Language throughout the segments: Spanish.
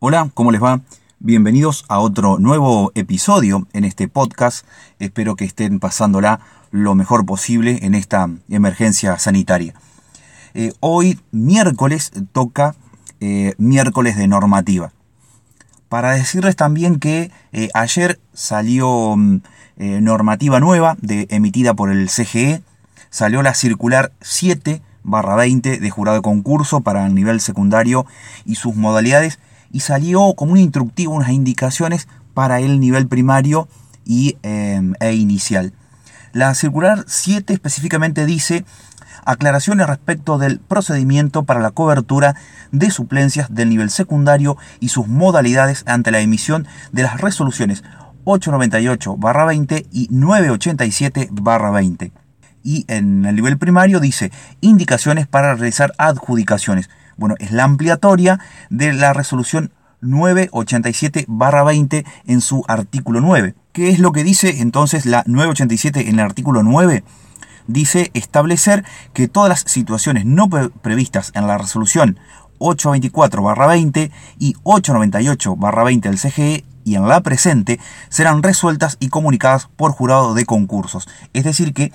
Hola, ¿cómo les va? Bienvenidos a otro nuevo episodio en este podcast. Espero que estén pasándola lo mejor posible en esta emergencia sanitaria. Eh, hoy, miércoles, toca eh, miércoles de normativa. Para decirles también que eh, ayer salió mm, normativa nueva de, emitida por el CGE, salió la circular 7 barra 20 de jurado de concurso para el nivel secundario y sus modalidades y salió como un instructivo, unas indicaciones para el nivel primario y, em, e inicial. La circular 7 específicamente dice aclaraciones respecto del procedimiento para la cobertura de suplencias del nivel secundario y sus modalidades ante la emisión de las resoluciones 898-20 y 987-20. Y en el nivel primario dice indicaciones para realizar adjudicaciones. Bueno, es la ampliatoria de la resolución 987-20 en su artículo 9. ¿Qué es lo que dice entonces la 987 en el artículo 9? Dice establecer que todas las situaciones no previstas en la resolución 824-20 y 898-20 del CGE y en la presente serán resueltas y comunicadas por jurado de concursos. Es decir, que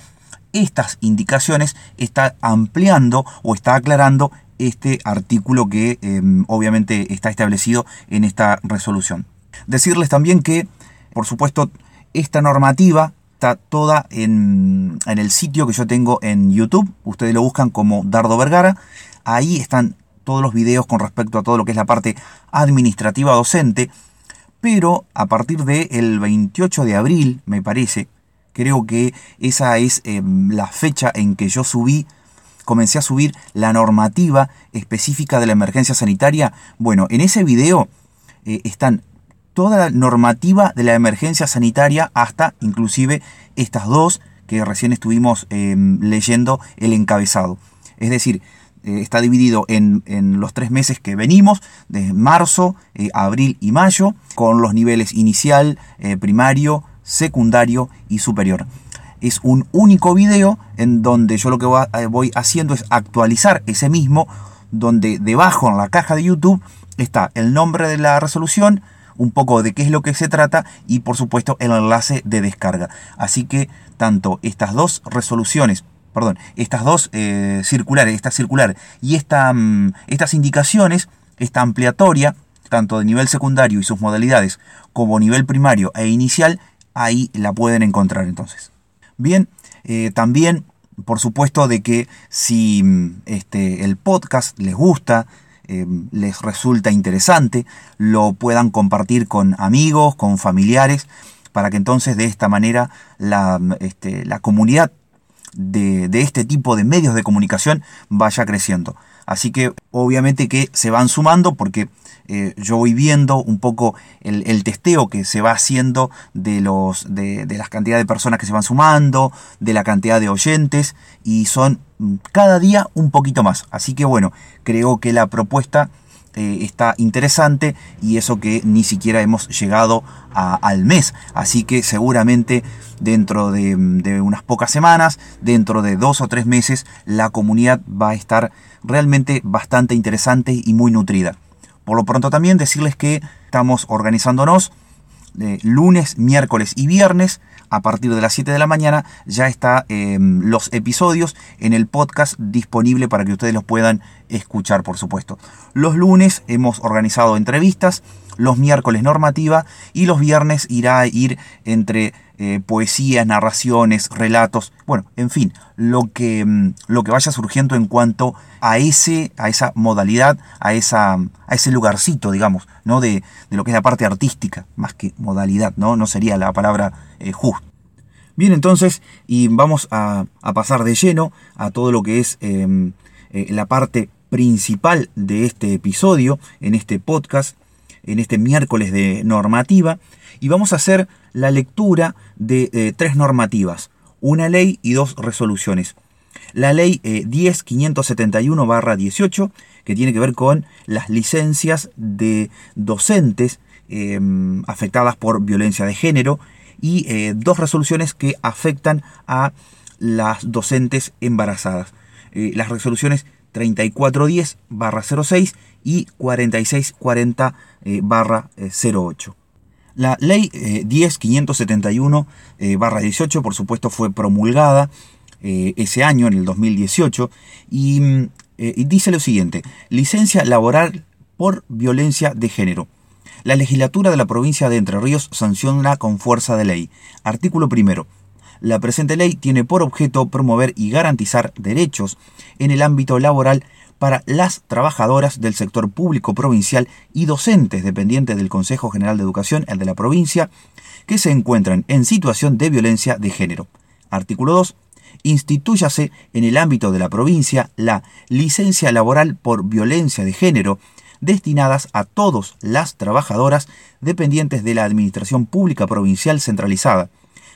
estas indicaciones está ampliando o está aclarando este artículo que em, obviamente está establecido en esta resolución. Decirles también que, por supuesto, esta normativa está toda en, en, el sitio que yo tengo en YouTube. Ustedes lo buscan como Dardo Vergara. Ahí están todos los videos con respecto a todo lo que es la parte administrativa docente. Pero a partir del 28 de abril, me parece, creo que esa es em, la fecha en que yo subí comencé a subir la normativa específica de la emergencia sanitaria. Bueno, en ese video eh, están toda la normativa de la emergencia sanitaria hasta inclusive estas dos que recién estuvimos em, leyendo el encabezado. Es decir, eh, está dividido en, los tres meses que venimos, de marzo, eh, abril y mayo, con los niveles inicial, primario, secundario y superior es un único video en donde yo lo que eh, voy haciendo es actualizar ese mismo, donde debajo en la caja de YouTube está el nombre de la resolución, un poco de qué es lo que se trata y por supuesto el enlace de descarga. Así que tanto estas dos resoluciones, perdón, estas dos eh, circulares, esta circular y esta, mm, estas indicaciones, esta ampliatoria, tanto de nivel secundario y sus modalidades como nivel primario e inicial, ahí la pueden encontrar entonces. Bien, eh, también, por supuesto, de que si mm, este, el podcast les gusta, eh, les resulta interesante, lo puedan compartir con amigos, con familiares, para que entonces de esta manera la, mm, este, la comunidad de, de, este tipo de medios de comunicación vaya creciendo. Así que obviamente que se van sumando porque eh, yo voy viendo un poco el, testeo que se va haciendo de, los, de, de las cantidades de personas que se van sumando, de la cantidad de oyentes y son mm, cada día un poquito más. Así que bueno, creo que la propuesta eh, está interesante y eso que ni siquiera hemos llegado al mes. Así que seguramente dentro de, unas pocas semanas, dentro de dos o tres meses, la comunidad va a estar realmente bastante interesante y muy nutrida. Por lo pronto también decirles que estamos organizándonos lunes, miércoles y viernes a partir de las 7 de la mañana ya está em, los episodios en el podcast disponible para que ustedes los puedan escuchar, por supuesto. Los lunes hemos organizado entrevistas, los miércoles normativa y los viernes irá a ir entre eh, poesías, narraciones, relatos, bueno, en fin, lo que, mm, lo que vaya surgiendo en cuanto a, ese, a esa modalidad, a, esa, a ese lugarcito, digamos, ¿no? De, lo que es la parte artística, más que modalidad, ¿no? No sería la palabra eh, justa. Bien, entonces, y vamos a, pasar de lleno a todo lo que es em, eh, la parte principal de este episodio, en este podcast, en este miércoles de normativa, y vamos a hacer la lectura de eh, tres normativas, una ley y dos resoluciones. La ley 10571-18, eh, que tiene que ver con las licencias de docentes em, afectadas por violencia de género, y eh, dos resoluciones que afectan a las docentes embarazadas. las resoluciones 3410-06 y 4640-08. La ley 10571-18, por supuesto, fue promulgada ese año, en el 2018, y, y dice lo siguiente, licencia laboral por violencia de género. La legislatura de la provincia de Entre Ríos sanciona con fuerza de ley. Artículo primero. La presente ley tiene por objeto promover y garantizar derechos en el ámbito laboral para las trabajadoras del sector público provincial y docentes dependientes del Consejo General de Educación, el de la provincia, que se encuentran en situación de violencia de género. Artículo 2. Institúyase en el ámbito de la provincia la licencia laboral por violencia de género destinadas a todas las trabajadoras dependientes de la Administración Pública Provincial Centralizada,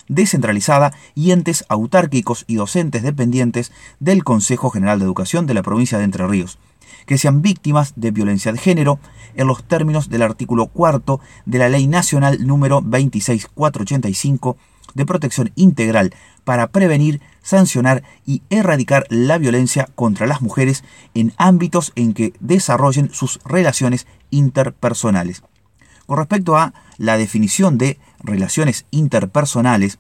descentralizada y entes autárquicos y docentes dependientes del Consejo General de Educación de la provincia de Entre Ríos, que sean víctimas de violencia de género en los términos del artículo cuarto de la Ley Nacional número 26485 de protección integral para prevenir, sancionar y erradicar la violencia contra las mujeres en ámbitos en que desarrollen sus relaciones interpersonales. Con respecto a la definición de relaciones interpersonales,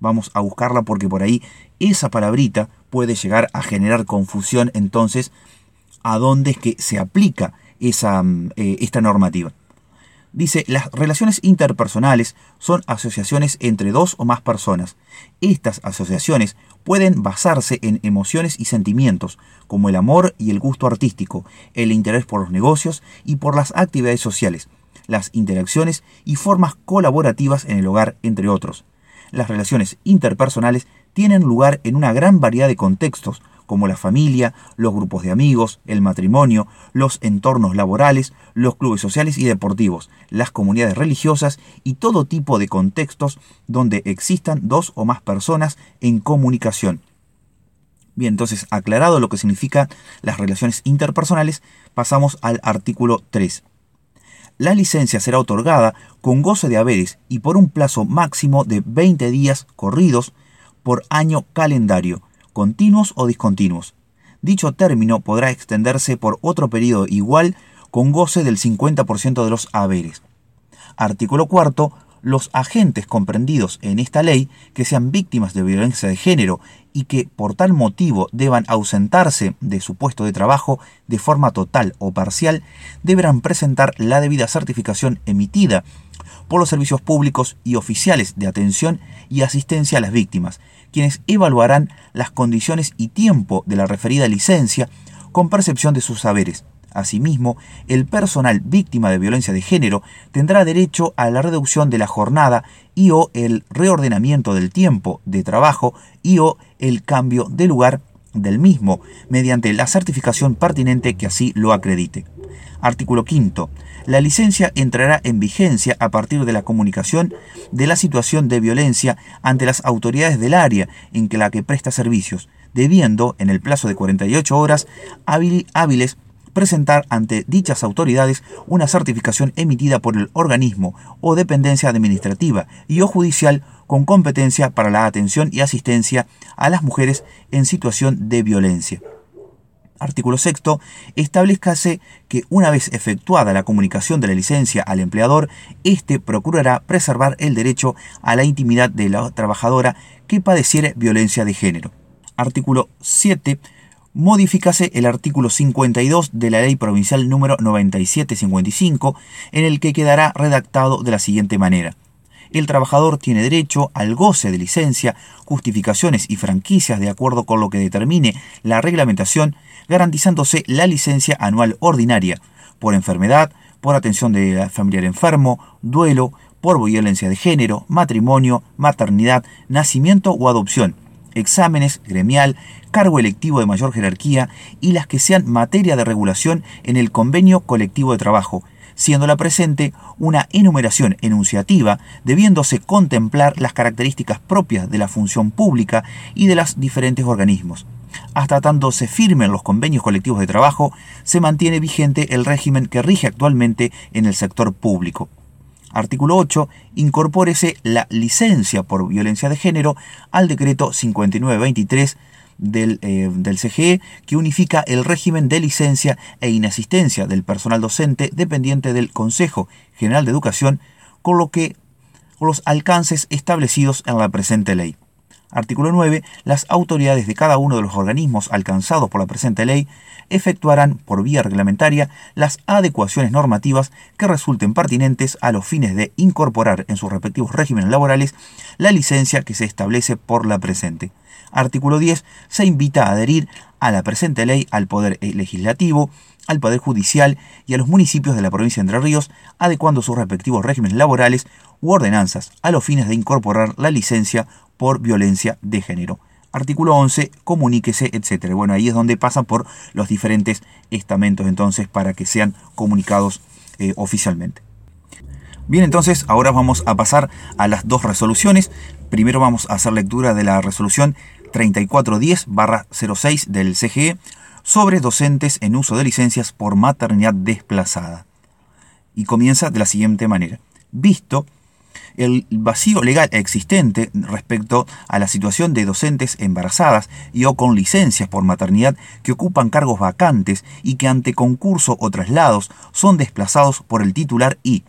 vamos a buscarla porque por ahí esa palabrita puede llegar a generar confusión entonces a dónde es que se aplica esa, mm, eh, esta normativa. Dice, las relaciones interpersonales son asociaciones entre dos o más personas. Estas asociaciones pueden basarse en emociones y sentimientos, como el amor y el gusto artístico, el interés por los negocios y por las actividades sociales, las interacciones y formas colaborativas en el hogar, entre otros. Las relaciones interpersonales tienen lugar en una gran variedad de contextos, como la familia, los grupos de amigos, el matrimonio, los entornos laborales, los clubes sociales y deportivos, las comunidades religiosas y todo tipo de contextos donde existan dos o más personas en comunicación. Bien, entonces, aclarado lo que significan las relaciones interpersonales, pasamos al artículo 3. La licencia será otorgada con goce de haberes y por un plazo máximo de 20 días corridos por año calendario, continuos o discontinuos. Dicho término podrá extenderse por otro periodo igual con goce del 50% de los haberes. Artículo 4. Los agentes comprendidos en esta ley que sean víctimas de violencia de género y que por tal motivo deban ausentarse de su puesto de trabajo de forma total o parcial deberán presentar la debida certificación emitida por los servicios públicos y oficiales de atención y asistencia a las víctimas, quienes evaluarán las condiciones y tiempo de la referida licencia con percepción de sus saberes. Asimismo, el personal víctima de violencia de género tendrá derecho a la reducción de la jornada y o el reordenamiento del tiempo de trabajo y o el cambio de lugar del mismo mediante la certificación pertinente que así lo acredite. Artículo 5. La licencia entrará en vigencia a partir de la comunicación de la situación de violencia ante las autoridades del área en que la que presta servicios, debiendo, en el plazo de 48 horas hábiles, presentar ante dichas autoridades una certificación emitida por el organismo o dependencia administrativa y o judicial con competencia para la atención y asistencia a las mujeres en situación de violencia. Artículo 6. Establezcase que una vez efectuada la comunicación de la licencia al empleador, éste procurará preservar el derecho a la intimidad de la trabajadora que padeciere violencia de género. Artículo 7. Modificase el artículo 52 de la Ley Provincial número 9755, en el que quedará redactado de la siguiente manera. El trabajador tiene derecho al goce de licencia, justificaciones y franquicias de acuerdo con lo que determine la reglamentación, garantizándose la licencia anual ordinaria por enfermedad, por atención de familiar enfermo, duelo, por violencia de género, matrimonio, maternidad, nacimiento o adopción, exámenes, gremial, cargo electivo de mayor jerarquía y las que sean materia de regulación en el convenio colectivo de trabajo, siendo la presente una enumeración enunciativa, debiéndose contemplar las características propias de la función pública y de los diferentes organismos. Hasta tanto se firmen los convenios colectivos de trabajo, se mantiene vigente el régimen que rige actualmente en el sector público. Artículo 8. Incorpórese la licencia por violencia de género al decreto 5923 del, eh, del, CGE que unifica el régimen de licencia e inasistencia del personal docente dependiente del Consejo General de Educación, con lo que los alcances establecidos en la presente ley. Artículo 9. Las autoridades de cada uno de los organismos alcanzados por la presente ley efectuarán por vía reglamentaria las adecuaciones normativas que resulten pertinentes a los fines de incorporar en sus respectivos regímenes laborales la licencia que se establece por la presente. Artículo 10. Se invita a adherir a la presente ley al Poder Legislativo, al Poder Judicial y a los municipios de la provincia de Entre Ríos, adecuando sus respectivos regímenes laborales u ordenanzas a los fines de incorporar la licencia por violencia de género. Artículo 11, comuníquese, etc. Bueno, ahí es donde pasan por los diferentes estamentos entonces para que sean comunicados eh, oficialmente. Bien, entonces ahora vamos a pasar a las dos resoluciones. Primero vamos a hacer lectura de la resolución 3410-06 del CGE sobre docentes en uso de licencias por maternidad desplazada. Y comienza de la siguiente manera. Visto el vacío legal existente respecto a la situación de docentes embarazadas y o con licencias por maternidad que ocupan cargos vacantes y que ante concurso o traslados son desplazados por el titular y,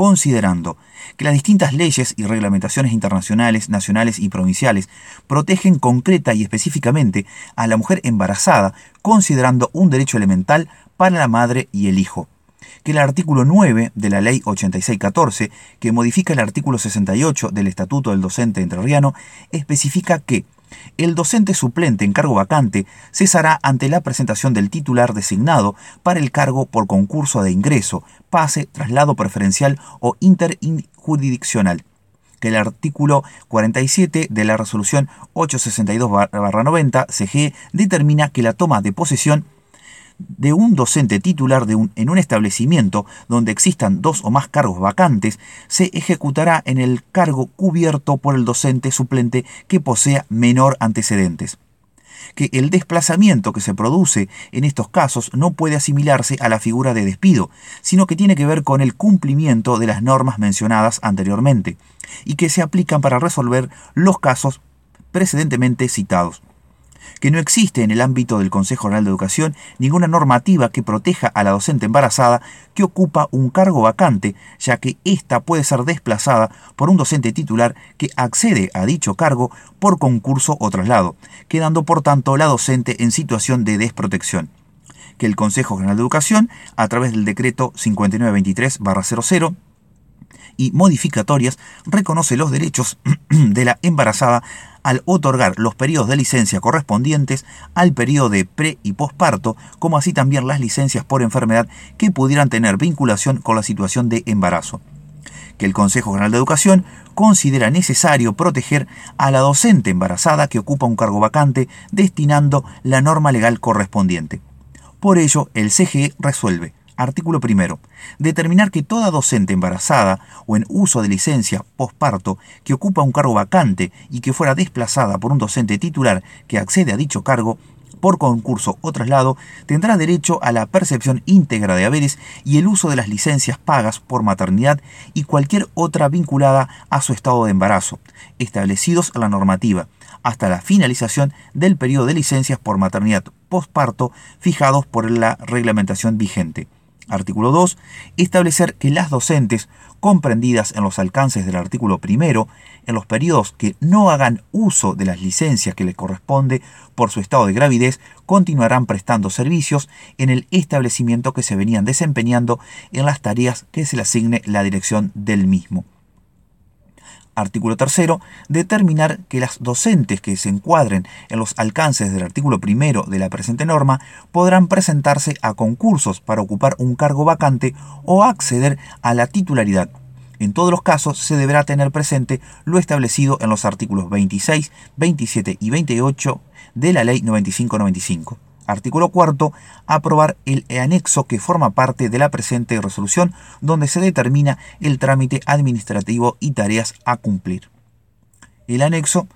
considerando que las distintas leyes y reglamentaciones internacionales, nacionales y provinciales protegen concreta y específicamente a la mujer embarazada, considerando un derecho elemental para la madre y el hijo. Que el artículo 9 de la Ley 8614, que modifica el artículo 68 del Estatuto del Docente Entrerriano, especifica que el docente suplente en cargo vacante cesará ante la presentación del titular designado para el cargo por concurso de ingreso, pase, traslado preferencial o interjurisdiccional que el artículo 47 de la resolución 862-90 CG determina que la toma de posesión de un docente titular de un, en un establecimiento donde existan dos o más cargos vacantes se ejecutará en el cargo cubierto por el docente suplente que posea menor antecedentes. Que el desplazamiento que se produce en estos casos no puede asimilarse a la figura de despido, sino que tiene que ver con el cumplimiento de las normas mencionadas anteriormente, y que se aplican para resolver los casos precedentemente citados que no existe en el ámbito del Consejo General de Educación ninguna normativa que proteja a la docente embarazada que ocupa un cargo vacante, ya que ésta puede ser desplazada por un docente titular que accede a dicho cargo por concurso o traslado, quedando por tanto la docente en situación de desprotección. Que el Consejo General de Educación, a través del decreto 5923-00 y modificatorias, reconoce los derechos de la embarazada al otorgar los periodos de licencia correspondientes al periodo de pre y posparto, como así también las licencias por enfermedad que pudieran tener vinculación con la situación de embarazo. Que el Consejo General de Educación considera necesario proteger a la docente embarazada que ocupa un cargo vacante destinando la norma legal correspondiente. Por ello, el CGE resuelve Artículo primero. Determinar que toda docente embarazada o en uso de licencia posparto que ocupa un cargo vacante y que fuera desplazada por un docente titular que accede a dicho cargo por concurso o traslado, tendrá derecho a la percepción íntegra de haberes y el uso de las licencias pagas por maternidad y cualquier otra vinculada a su estado de embarazo, establecidos en la normativa, hasta la finalización del periodo de licencias por maternidad posparto fijados por la reglamentación vigente. Artículo 2. Establecer que las docentes comprendidas en los alcances del artículo primero, en los periodos que no hagan uso de las licencias que les corresponde por su estado de gravidez, continuarán prestando servicios en el establecimiento que se venían desempeñando en las tareas que se le asigne la dirección del mismo. Artículo tercero, determinar que las docentes que se encuadren en los alcances del artículo primero de la presente norma podrán presentarse a concursos para ocupar un cargo vacante o acceder a la titularidad. En todos los casos se deberá tener presente lo establecido en los artículos 26, 27 y 28 de la Ley 9595. Artículo cuarto, aprobar el anexo que forma parte de la presente resolución, donde se determina el trámite administrativo y tareas a cumplir. El anexo,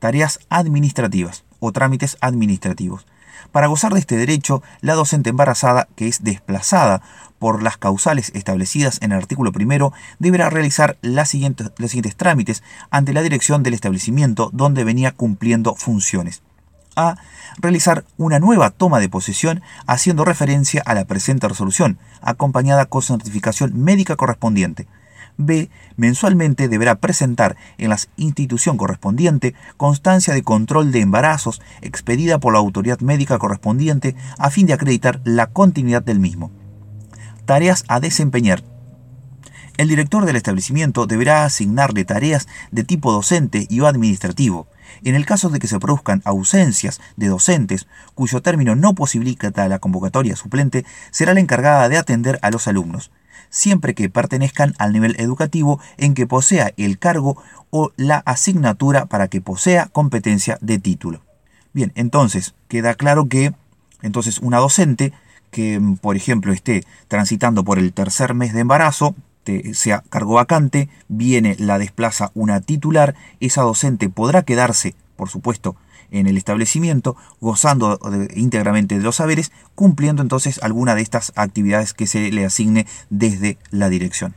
tareas administrativas o trámites administrativos. Para gozar de este derecho, la docente embarazada que es desplazada por las causales establecidas en el artículo primero deberá realizar los siguientes trámites ante la dirección del establecimiento donde venía cumpliendo funciones A. Realizar una nueva toma de posesión haciendo referencia a la presente resolución, acompañada con certificación médica correspondiente. B. Mensualmente deberá presentar en la institución correspondiente constancia de control de embarazos expedida por la autoridad médica correspondiente a fin de acreditar la continuidad del mismo. Tareas a desempeñar. El director del establecimiento deberá asignarle tareas de tipo docente y o administrativo. En el caso de que se produzcan ausencias de docentes cuyo término no posibilita la convocatoria suplente, será la encargada de atender a los alumnos siempre que pertenezcan al nivel educativo en que posea el cargo o la asignatura para que posea competencia de título. Bien, entonces queda claro que entonces una docente que, por ejemplo, esté transitando por el tercer mes de embarazo, sea cargo vacante, viene, la desplaza una titular, esa docente podrá quedarse, por supuesto, en el establecimiento, gozando íntegramente de los saberes, cumpliendo entonces alguna de estas actividades que se le asigne desde la dirección.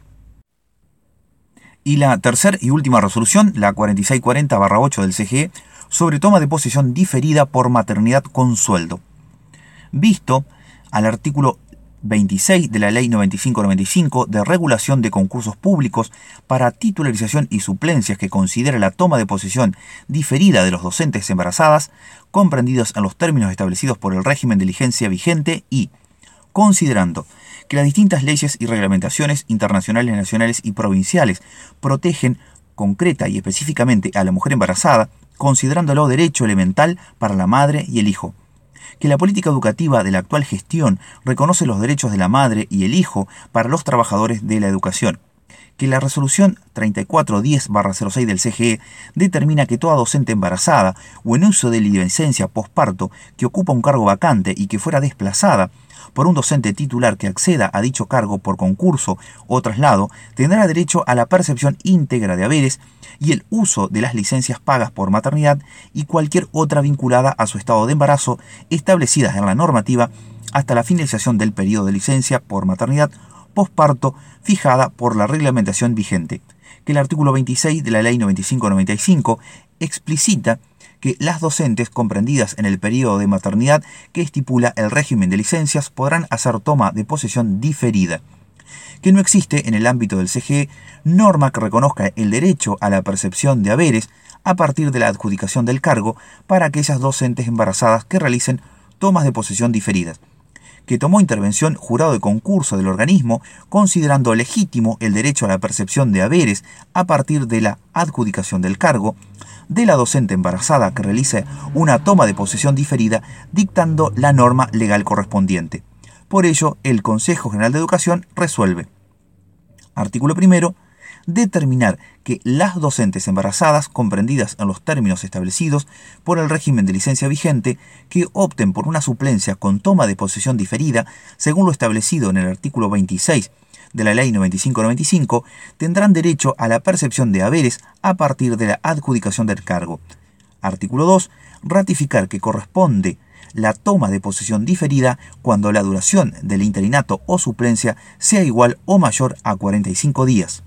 Y la tercera y última resolución, la 4640-8 del CGE, sobre toma de posesión diferida por maternidad con sueldo. Visto al artículo 26 de la Ley 9595 de regulación de concursos públicos para titularización y suplencias que considera la toma de posesión diferida de los docentes embarazadas, comprendidos en los términos establecidos por el régimen de licencia vigente y, considerando que las distintas leyes y reglamentaciones internacionales, nacionales y provinciales protegen concreta y específicamente a la mujer embarazada, considerándolo derecho elemental para la madre y el hijo, que la política educativa de la actual gestión reconoce los derechos de la madre y el hijo para los trabajadores de la educación, que la resolución 3410-06 del CGE determina que toda docente embarazada o en uso de licencia posparto que ocupa un cargo vacante y que fuera desplazada por un docente titular que acceda a dicho cargo por concurso o traslado tendrá derecho a la percepción íntegra de haberes y el uso de las licencias pagas por maternidad y cualquier otra vinculada a su estado de embarazo establecidas en la normativa hasta la finalización del periodo de licencia por maternidad posparto fijada por la reglamentación vigente, que el artículo 26 de la Ley 9595 explicita que las docentes comprendidas en el periodo de maternidad que estipula el régimen de licencias podrán hacer toma de posesión diferida, que no existe en el ámbito del CGE norma que reconozca el derecho a la percepción de haberes a partir de la adjudicación del cargo para aquellas docentes embarazadas que realicen tomas de posesión diferidas que tomó intervención jurado de concurso del organismo, considerando legítimo el derecho a la percepción de haberes a partir de la adjudicación del cargo, de la docente embarazada que realice una toma de posesión diferida, dictando la norma legal correspondiente. Por ello, el Consejo General de Educación resuelve. Artículo primero determinar que las docentes embarazadas comprendidas en los términos establecidos por el régimen de licencia vigente que opten por una suplencia con toma de posesión diferida, según lo establecido en el artículo 26 de la Ley 9595, tendrán derecho a la percepción de haberes a partir de la adjudicación del cargo. Artículo 2. Ratificar que corresponde la toma de posesión diferida cuando la duración del interinato o suplencia sea igual o mayor a 45 días.